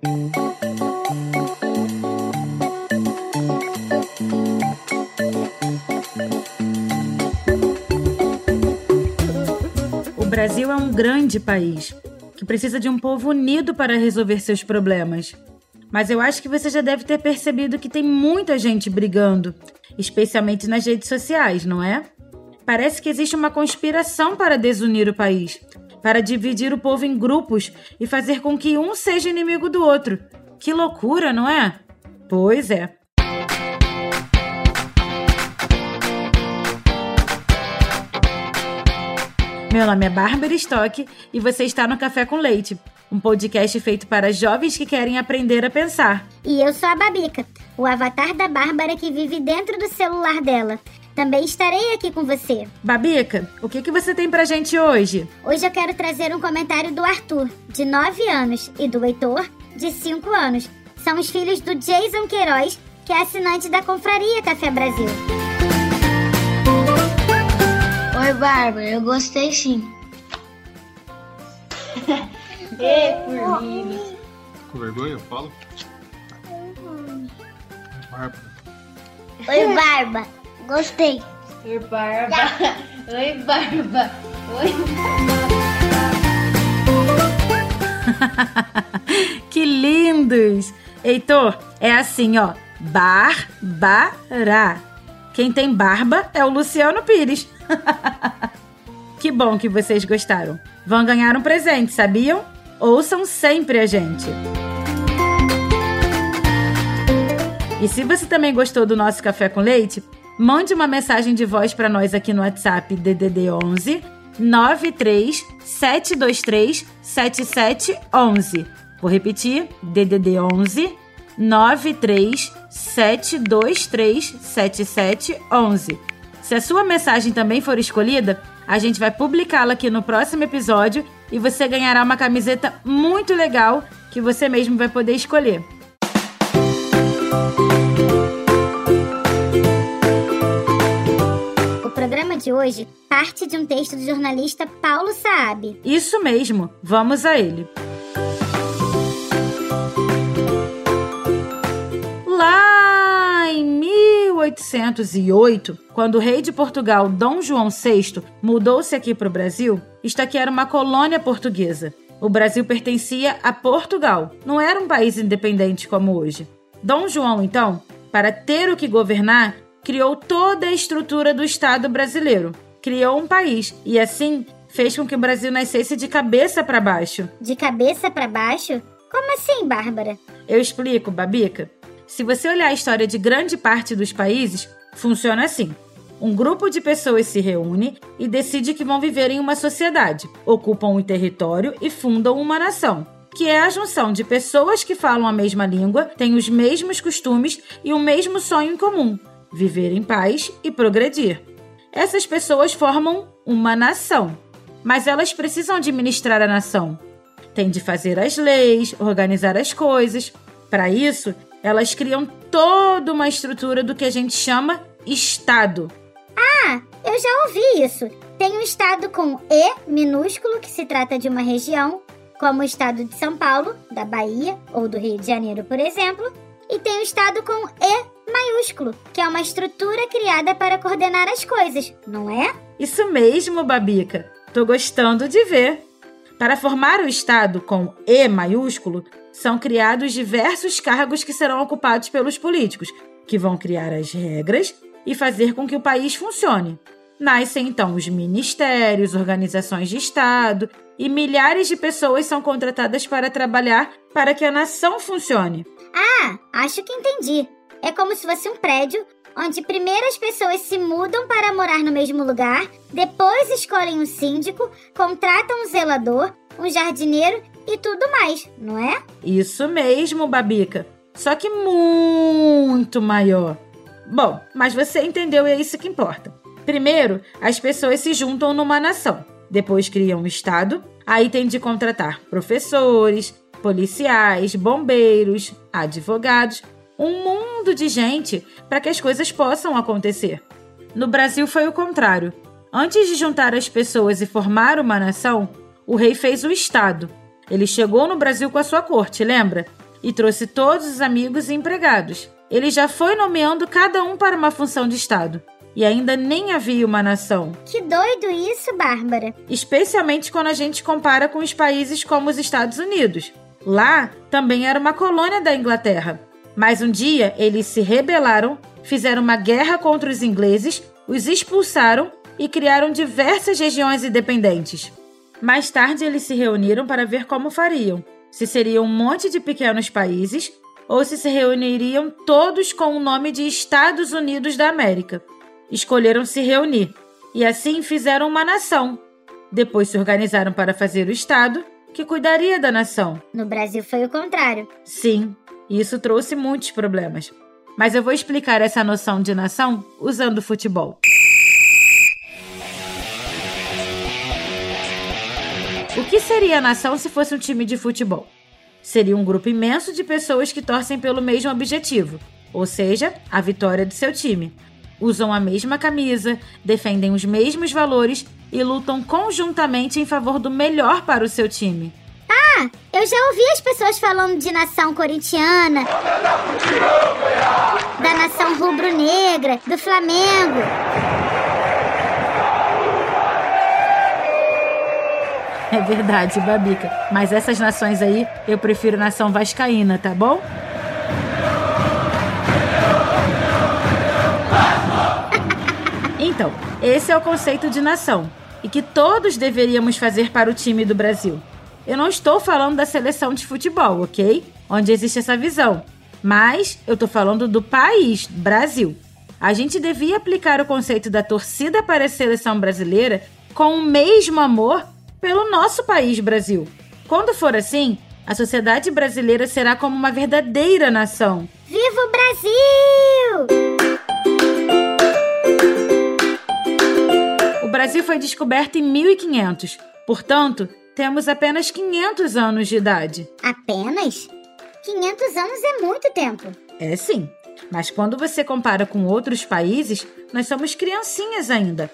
O Brasil é um grande país que precisa de um povo unido para resolver seus problemas. Mas eu acho que você já deve ter percebido que tem muita gente brigando, especialmente nas redes sociais, não é? Parece que existe uma conspiração para desunir o país, para dividir o povo em grupos e fazer com que um seja inimigo do outro. Que loucura, não é? Pois é. Meu nome é Bárbara Stock e você está no Café com Leite, um podcast feito para jovens que querem aprender a pensar. E eu sou a Babica, o avatar da Bárbara que vive dentro do celular dela. Também estarei aqui com você. Babica, o que, que você tem pra gente hoje? Hoje eu quero trazer um comentário do Arthur, de 9 anos, e do Heitor, de 5 anos. São os filhos do Jason Queiroz, que é assinante da Confraria Café Brasil. Oi, Bárbara, eu gostei sim. Ei, formiga. Com vergonha, eu falo? Bárbara. Oi, Barba, gostei. Oi, Barba. Oi, Barba. Oi. que lindos! Heitor, é assim, ó. Barbara. Quem tem barba é o Luciano Pires. que bom que vocês gostaram. Vão ganhar um presente, sabiam? Ouçam sempre a gente. E se você também gostou do nosso café com leite, mande uma mensagem de voz para nós aqui no WhatsApp DDD 11 93 723 7711. Vou repetir: DDD 11 93 723 7711. Se a sua mensagem também for escolhida, a gente vai publicá-la aqui no próximo episódio e você ganhará uma camiseta muito legal que você mesmo vai poder escolher. O de hoje parte de um texto do jornalista Paulo Saab. Isso mesmo, vamos a ele. Lá em 1808, quando o rei de Portugal, Dom João VI, mudou-se aqui para o Brasil, isto aqui era uma colônia portuguesa. O Brasil pertencia a Portugal, não era um país independente como hoje. Dom João, então, para ter o que governar, criou toda a estrutura do Estado brasileiro. Criou um país e assim fez com que o Brasil nascesse de cabeça para baixo. De cabeça para baixo? Como assim, Bárbara? Eu explico, Babica. Se você olhar a história de grande parte dos países, funciona assim. Um grupo de pessoas se reúne e decide que vão viver em uma sociedade, ocupam um território e fundam uma nação, que é a junção de pessoas que falam a mesma língua, têm os mesmos costumes e o mesmo sonho em comum: viver em paz e progredir. Essas pessoas formam uma nação, mas elas precisam administrar a nação. Tem de fazer as leis, organizar as coisas. Para isso, elas criam toda uma estrutura do que a gente chama Estado. Ah, eu já ouvi isso. Tem um estado com E minúsculo, que se trata de uma região, como o estado de São Paulo, da Bahia ou do Rio de Janeiro, por exemplo. E tem o estado com E maiúsculo, que é uma estrutura criada para coordenar as coisas, não é? Isso mesmo, Babica. Tô gostando de ver. Para formar o Estado com E maiúsculo, são criados diversos cargos que serão ocupados pelos políticos, que vão criar as regras e fazer com que o país funcione. Nascem então os ministérios, organizações de Estado e milhares de pessoas são contratadas para trabalhar para que a nação funcione. Ah, acho que entendi. É como se fosse um prédio onde primeiro as pessoas se mudam para morar no mesmo lugar, depois escolhem um síndico, contratam um zelador, um jardineiro e tudo mais, não é? Isso mesmo, Babica. Só que muito maior. Bom, mas você entendeu e é isso que importa. Primeiro, as pessoas se juntam numa nação. Depois criam um estado. Aí tem de contratar professores, policiais, bombeiros, advogados, um mundo de gente para que as coisas possam acontecer. No Brasil foi o contrário. Antes de juntar as pessoas e formar uma nação, o rei fez o Estado. Ele chegou no Brasil com a sua corte, lembra? e trouxe todos os amigos e empregados. Ele já foi nomeando cada um para uma função de Estado. E ainda nem havia uma nação. Que doido isso, Bárbara. Especialmente quando a gente compara com os países como os Estados Unidos. Lá também era uma colônia da Inglaterra. Mas um dia eles se rebelaram, fizeram uma guerra contra os ingleses, os expulsaram e criaram diversas regiões independentes. Mais tarde eles se reuniram para ver como fariam. Se seriam um monte de pequenos países ou se se reuniriam todos com o nome de Estados Unidos da América. Escolheram se reunir e assim fizeram uma nação. Depois se organizaram para fazer o Estado que cuidaria da nação. No Brasil foi o contrário. Sim, isso trouxe muitos problemas. Mas eu vou explicar essa noção de nação usando o futebol. O que seria a nação se fosse um time de futebol? Seria um grupo imenso de pessoas que torcem pelo mesmo objetivo, ou seja, a vitória do seu time. Usam a mesma camisa, defendem os mesmos valores e lutam conjuntamente em favor do melhor para o seu time. Eu já ouvi as pessoas falando de nação corintiana, da nação rubro-negra, do Flamengo. É verdade, Babica. Mas essas nações aí, eu prefiro nação vascaína, tá bom? Então, esse é o conceito de nação e que todos deveríamos fazer para o time do Brasil. Eu não estou falando da seleção de futebol, ok? Onde existe essa visão. Mas eu estou falando do país, Brasil. A gente devia aplicar o conceito da torcida para a seleção brasileira com o mesmo amor pelo nosso país, Brasil. Quando for assim, a sociedade brasileira será como uma verdadeira nação. Viva o Brasil! O Brasil foi descoberto em 1500, portanto, temos apenas 500 anos de idade. Apenas? 500 anos é muito tempo. É sim, mas quando você compara com outros países, nós somos criancinhas ainda.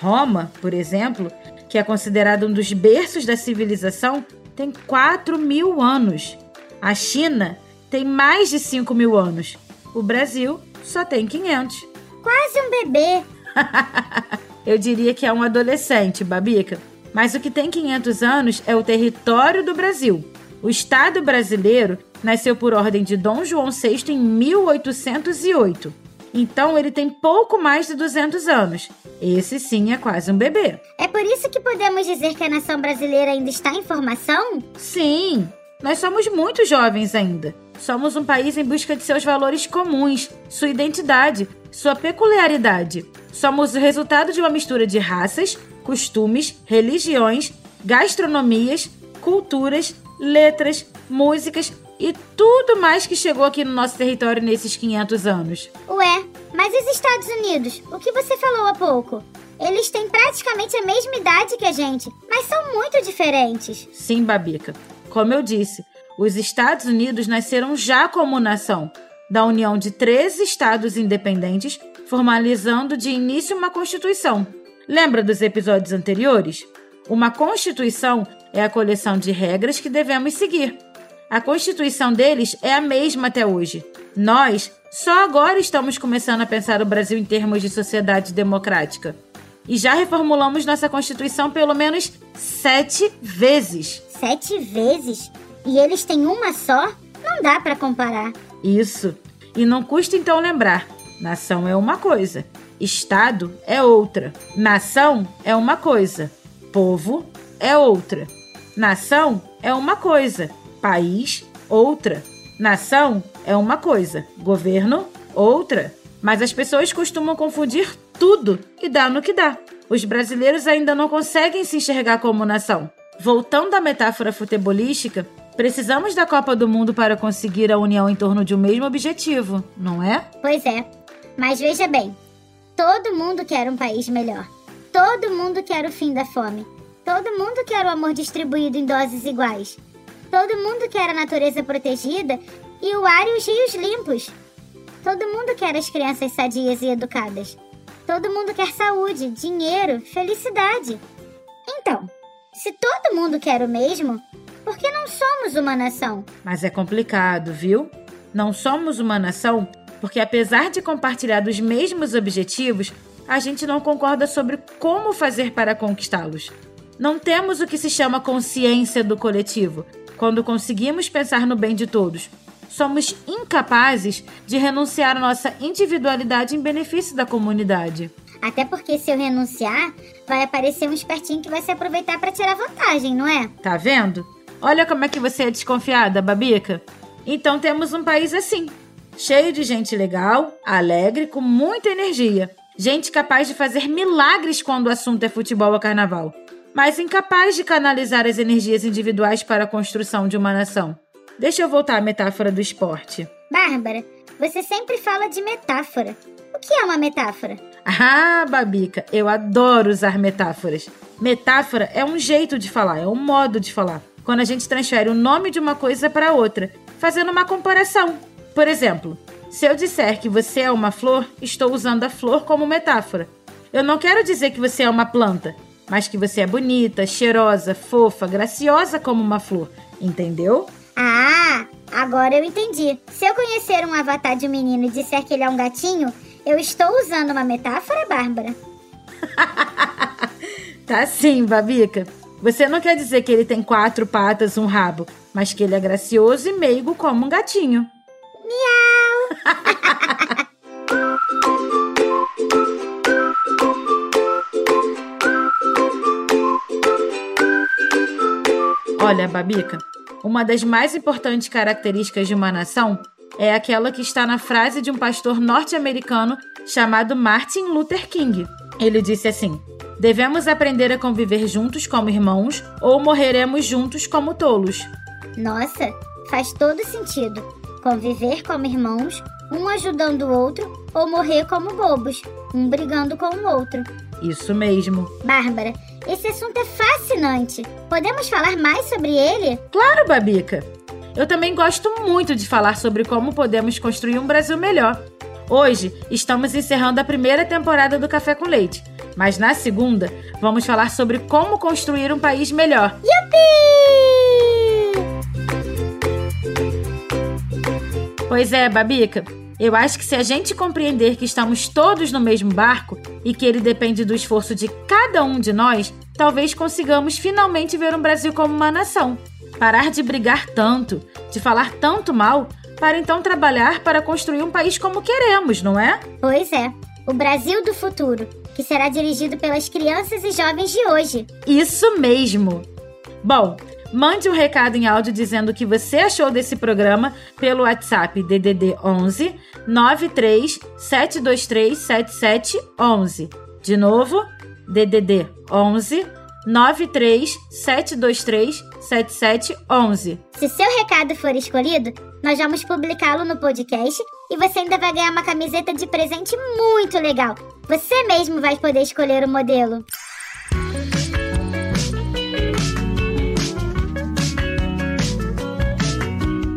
Roma, por exemplo, que é considerado um dos berços da civilização, tem 4 mil anos. A China tem mais de 5 mil anos. O Brasil só tem 500. Quase um bebê. Eu diria que é um adolescente, Babica. Mas o que tem 500 anos é o território do Brasil. O Estado brasileiro nasceu por ordem de Dom João VI em 1808. Então ele tem pouco mais de 200 anos. Esse sim é quase um bebê. É por isso que podemos dizer que a nação brasileira ainda está em formação? Sim, nós somos muito jovens ainda. Somos um país em busca de seus valores comuns, sua identidade, sua peculiaridade. Somos o resultado de uma mistura de raças, costumes, religiões, gastronomias, culturas, letras, músicas e tudo mais que chegou aqui no nosso território nesses 500 anos. Ué, mas os Estados Unidos? O que você falou há pouco? Eles têm praticamente a mesma idade que a gente, mas são muito diferentes. Sim, Babica. Como eu disse, os Estados Unidos nasceram já como nação, da união de 13 estados independentes, formalizando de início uma constituição. Lembra dos episódios anteriores? Uma constituição é a coleção de regras que devemos seguir. A constituição deles é a mesma até hoje. Nós só agora estamos começando a pensar o Brasil em termos de sociedade democrática. E já reformulamos nossa Constituição pelo menos sete vezes. Sete vezes? E eles têm uma só? Não dá para comparar. Isso. E não custa então lembrar: nação é uma coisa, Estado é outra. Nação é uma coisa, povo é outra. Nação é uma coisa, país, outra. Nação é uma coisa, governo, outra. Mas as pessoas costumam confundir tudo e dá no que dá. Os brasileiros ainda não conseguem se enxergar como nação. Voltando à metáfora futebolística, precisamos da Copa do Mundo para conseguir a união em torno de um mesmo objetivo, não é? Pois é. Mas veja bem: todo mundo quer um país melhor. Todo mundo quer o fim da fome. Todo mundo quer o amor distribuído em doses iguais. Todo mundo quer a natureza protegida e o ar e os rios limpos. Todo mundo quer as crianças sadias e educadas. Todo mundo quer saúde, dinheiro, felicidade. Então, se todo mundo quer o mesmo, porque não somos uma nação. Mas é complicado, viu? Não somos uma nação porque, apesar de compartilhar dos mesmos objetivos, a gente não concorda sobre como fazer para conquistá-los. Não temos o que se chama consciência do coletivo, quando conseguimos pensar no bem de todos. Somos incapazes de renunciar à nossa individualidade em benefício da comunidade. Até porque se eu renunciar, vai aparecer um espertinho que vai se aproveitar para tirar vantagem, não é? Tá vendo? Olha como é que você é desconfiada, Babica. Então temos um país assim, cheio de gente legal, alegre, com muita energia. Gente capaz de fazer milagres quando o assunto é futebol ou carnaval, mas incapaz de canalizar as energias individuais para a construção de uma nação. Deixa eu voltar à metáfora do esporte. Bárbara, você sempre fala de metáfora. O que é uma metáfora? Ah, Babica, eu adoro usar metáforas. Metáfora é um jeito de falar, é um modo de falar. Quando a gente transfere o nome de uma coisa para outra, fazendo uma comparação. Por exemplo, se eu disser que você é uma flor, estou usando a flor como metáfora. Eu não quero dizer que você é uma planta, mas que você é bonita, cheirosa, fofa, graciosa como uma flor. Entendeu? Ah, agora eu entendi. Se eu conhecer um avatar de um menino e disser que ele é um gatinho, eu estou usando uma metáfora, Bárbara? tá sim, Babica. Você não quer dizer que ele tem quatro patas, um rabo, mas que ele é gracioso e meigo como um gatinho. Miau! Olha, Babica, uma das mais importantes características de uma nação é aquela que está na frase de um pastor norte-americano chamado Martin Luther King. Ele disse assim: Devemos aprender a conviver juntos como irmãos ou morreremos juntos como tolos. Nossa, faz todo sentido. Conviver como irmãos, um ajudando o outro, ou morrer como bobos, um brigando com o outro. Isso mesmo. Bárbara, esse assunto é fascinante. Podemos falar mais sobre ele? Claro, Babica. Eu também gosto muito de falar sobre como podemos construir um Brasil melhor. Hoje estamos encerrando a primeira temporada do Café com Leite, mas na segunda vamos falar sobre como construir um país melhor. Yupi! Pois é, Babica. Eu acho que se a gente compreender que estamos todos no mesmo barco e que ele depende do esforço de cada um de nós, talvez consigamos finalmente ver um Brasil como uma nação. Parar de brigar tanto, de falar tanto mal, para então trabalhar para construir um país como queremos, não é? Pois é. O Brasil do futuro, que será dirigido pelas crianças e jovens de hoje. Isso mesmo! Bom, mande um recado em áudio dizendo o que você achou desse programa pelo WhatsApp DDD 11 93 723 7711. De novo, DDD 11 93 723 7711. Se seu recado for escolhido, nós vamos publicá-lo no podcast e você ainda vai ganhar uma camiseta de presente muito legal. Você mesmo vai poder escolher o modelo.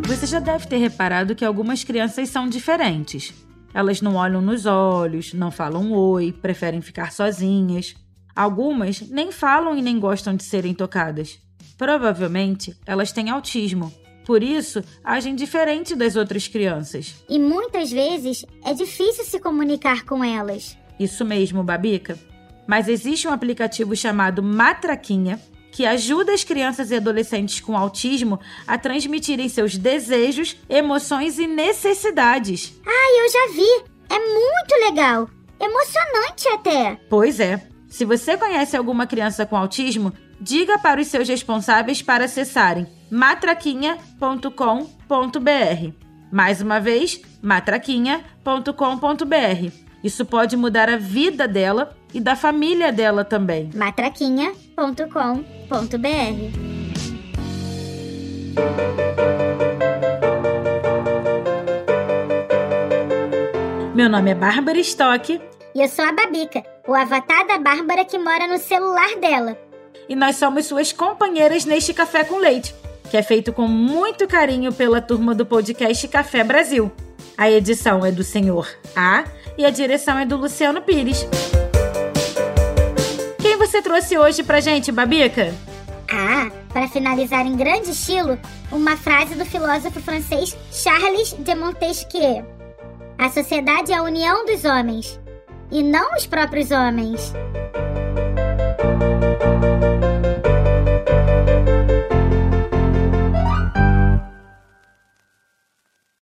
Você já deve ter reparado que algumas crianças são diferentes. Elas não olham nos olhos, não falam oi, preferem ficar sozinhas. Algumas nem falam e nem gostam de serem tocadas. Provavelmente elas têm autismo. Por isso, agem diferente das outras crianças. E muitas vezes é difícil se comunicar com elas. Isso mesmo, Babica. Mas existe um aplicativo chamado Matraquinha que ajuda as crianças e adolescentes com autismo a transmitirem seus desejos, emoções e necessidades. Ah, eu já vi! É muito legal! Emocionante até! Pois é. Se você conhece alguma criança com autismo, diga para os seus responsáveis para acessarem matraquinha.com.br. Mais uma vez, matraquinha.com.br. Isso pode mudar a vida dela e da família dela também. matraquinha.com.br. Meu nome é Bárbara Stock E eu sou a Babica, o avatar da Bárbara que mora no celular dela. E nós somos suas companheiras neste Café com Leite, que é feito com muito carinho pela turma do podcast Café Brasil. A edição é do Senhor A e a direção é do Luciano Pires. Quem você trouxe hoje pra gente, Babica? Ah, Para finalizar em grande estilo, uma frase do filósofo francês Charles de Montesquieu: A sociedade é a união dos homens, e não os próprios homens.